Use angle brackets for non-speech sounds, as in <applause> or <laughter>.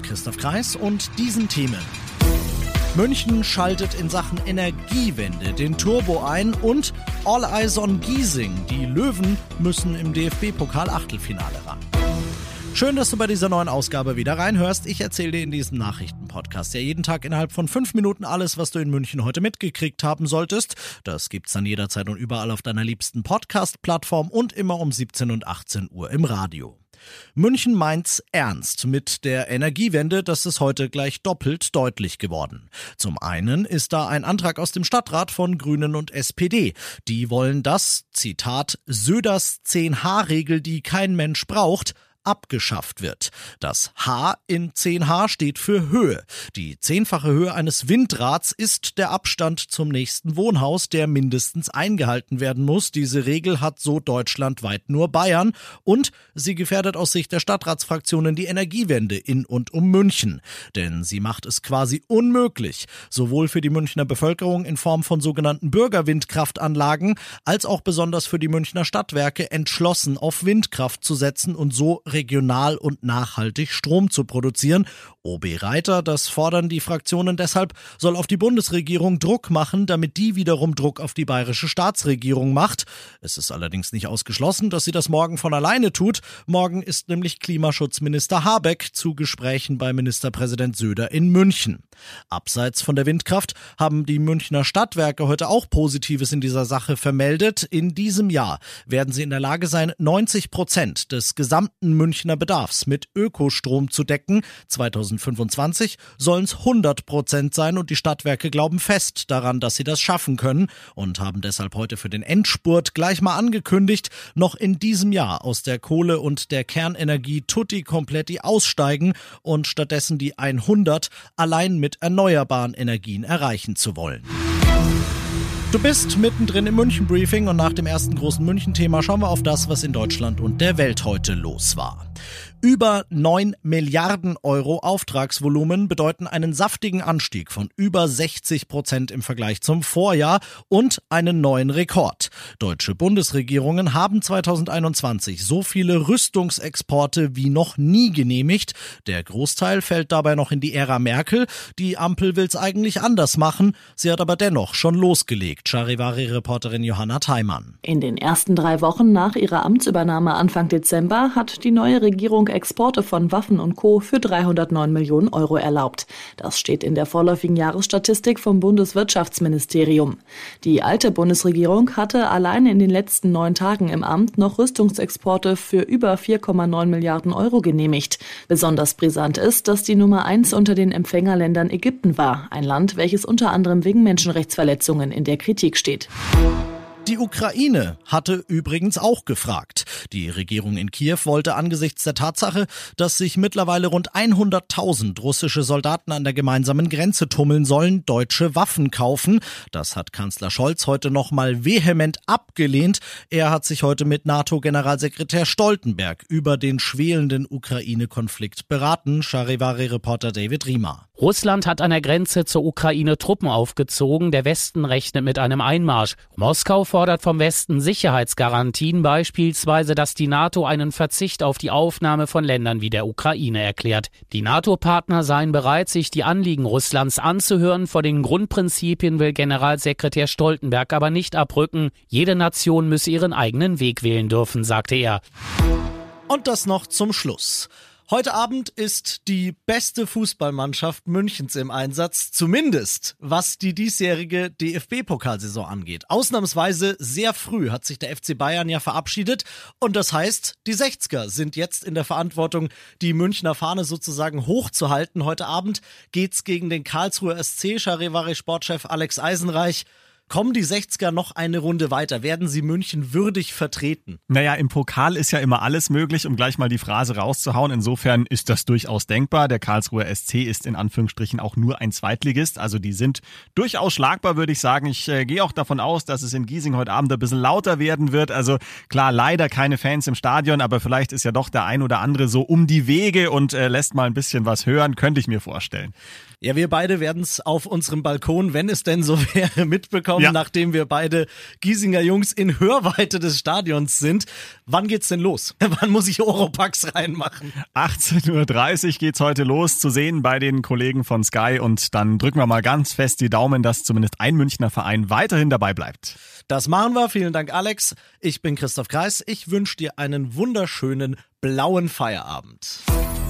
Christoph Kreis und diesen Themen. München schaltet in Sachen Energiewende den Turbo ein und All Eyes on Giesing. Die Löwen müssen im DFB-Pokal Achtelfinale ran. Schön, dass du bei dieser neuen Ausgabe wieder reinhörst. Ich erzähle dir in diesem Nachrichtenpodcast ja jeden Tag innerhalb von fünf Minuten alles, was du in München heute mitgekriegt haben solltest. Das gibt's dann jederzeit und überall auf deiner liebsten Podcast-Plattform und immer um 17 und 18 Uhr im Radio. München meint's ernst mit der Energiewende, das ist heute gleich doppelt deutlich geworden. Zum einen ist da ein Antrag aus dem Stadtrat von Grünen und SPD. Die wollen das, Zitat, Söders 10H-Regel, die kein Mensch braucht, abgeschafft wird. Das H in 10H steht für Höhe. Die zehnfache Höhe eines Windrads ist der Abstand zum nächsten Wohnhaus, der mindestens eingehalten werden muss. Diese Regel hat so deutschlandweit nur Bayern und sie gefährdet aus Sicht der Stadtratsfraktionen die Energiewende in und um München. Denn sie macht es quasi unmöglich, sowohl für die Münchner Bevölkerung in Form von sogenannten Bürgerwindkraftanlagen als auch besonders für die Münchner Stadtwerke entschlossen auf Windkraft zu setzen und so regional und nachhaltig Strom zu produzieren. OB Reiter, das fordern die Fraktionen deshalb, soll auf die Bundesregierung Druck machen, damit die wiederum Druck auf die bayerische Staatsregierung macht. Es ist allerdings nicht ausgeschlossen, dass sie das morgen von alleine tut. Morgen ist nämlich Klimaschutzminister Habeck zu Gesprächen bei Ministerpräsident Söder in München. Abseits von der Windkraft haben die Münchner Stadtwerke heute auch Positives in dieser Sache vermeldet. In diesem Jahr werden sie in der Lage sein, 90 Prozent des gesamten Münchner Bedarfs mit Ökostrom zu decken. 2025 sollen es 100 Prozent sein und die Stadtwerke glauben fest daran, dass sie das schaffen können und haben deshalb heute für den Endspurt gleich mal angekündigt, noch in diesem Jahr aus der Kohle und der Kernenergie tutti kompletti aussteigen und stattdessen die 100 allein mit erneuerbaren Energien erreichen zu wollen. Du bist mittendrin im München Briefing und nach dem ersten großen München-Thema schauen wir auf das, was in Deutschland und der Welt heute los war. Über 9 Milliarden Euro Auftragsvolumen bedeuten einen saftigen Anstieg von über 60 Prozent im Vergleich zum Vorjahr und einen neuen Rekord. Deutsche Bundesregierungen haben 2021 so viele Rüstungsexporte wie noch nie genehmigt. Der Großteil fällt dabei noch in die Ära Merkel. Die Ampel will's eigentlich anders machen. Sie hat aber dennoch schon losgelegt. Charivari-Reporterin Johanna Theimann. In den ersten drei Wochen nach ihrer Amtsübernahme Anfang Dezember hat die neue Regierung Exporte von Waffen und Co. für 309 Millionen Euro erlaubt. Das steht in der vorläufigen Jahresstatistik vom Bundeswirtschaftsministerium. Die alte Bundesregierung hatte allein in den letzten neun Tagen im Amt noch Rüstungsexporte für über 4,9 Milliarden Euro genehmigt. Besonders brisant ist, dass die Nummer eins unter den Empfängerländern Ägypten war, ein Land, welches unter anderem wegen Menschenrechtsverletzungen in der Kritik steht. Die Ukraine hatte übrigens auch gefragt. Die Regierung in Kiew wollte angesichts der Tatsache, dass sich mittlerweile rund 100.000 russische Soldaten an der gemeinsamen Grenze tummeln sollen, deutsche Waffen kaufen. Das hat Kanzler Scholz heute nochmal vehement abgelehnt. Er hat sich heute mit NATO-Generalsekretär Stoltenberg über den schwelenden Ukraine-Konflikt beraten. Charivari-Reporter David Riemer. Russland hat an der Grenze zur Ukraine Truppen aufgezogen. Der Westen rechnet mit einem Einmarsch. Moskau fordert vom Westen Sicherheitsgarantien, beispielsweise, dass die NATO einen Verzicht auf die Aufnahme von Ländern wie der Ukraine erklärt. Die NATO-Partner seien bereit, sich die Anliegen Russlands anzuhören. Vor den Grundprinzipien will Generalsekretär Stoltenberg aber nicht abrücken. Jede Nation müsse ihren eigenen Weg wählen dürfen, sagte er. Und das noch zum Schluss. Heute Abend ist die beste Fußballmannschaft Münchens im Einsatz, zumindest was die diesjährige DFB-Pokalsaison angeht. Ausnahmsweise sehr früh hat sich der FC Bayern ja verabschiedet und das heißt, die 60er sind jetzt in der Verantwortung, die Münchner Fahne sozusagen hochzuhalten. Heute Abend geht's gegen den Karlsruher SC, Charivari Sportchef Alex Eisenreich. Kommen die 60er noch eine Runde weiter? Werden sie München würdig vertreten? Naja, im Pokal ist ja immer alles möglich, um gleich mal die Phrase rauszuhauen. Insofern ist das durchaus denkbar. Der Karlsruher SC ist in Anführungsstrichen auch nur ein Zweitligist. Also die sind durchaus schlagbar, würde ich sagen. Ich äh, gehe auch davon aus, dass es in Giesing heute Abend ein bisschen lauter werden wird. Also klar, leider keine Fans im Stadion, aber vielleicht ist ja doch der ein oder andere so um die Wege und äh, lässt mal ein bisschen was hören, könnte ich mir vorstellen. Ja, wir beide werden es auf unserem Balkon, wenn es denn so <laughs> wäre, mitbekommen, ja. nachdem wir beide Giesinger Jungs in Hörweite des Stadions sind. Wann geht's denn los? <laughs> Wann muss ich Oropax reinmachen? 18.30 Uhr geht's heute los, zu sehen bei den Kollegen von Sky und dann drücken wir mal ganz fest die Daumen, dass zumindest ein Münchner Verein weiterhin dabei bleibt. Das machen wir. Vielen Dank, Alex. Ich bin Christoph Kreis. Ich wünsche dir einen wunderschönen blauen Feierabend.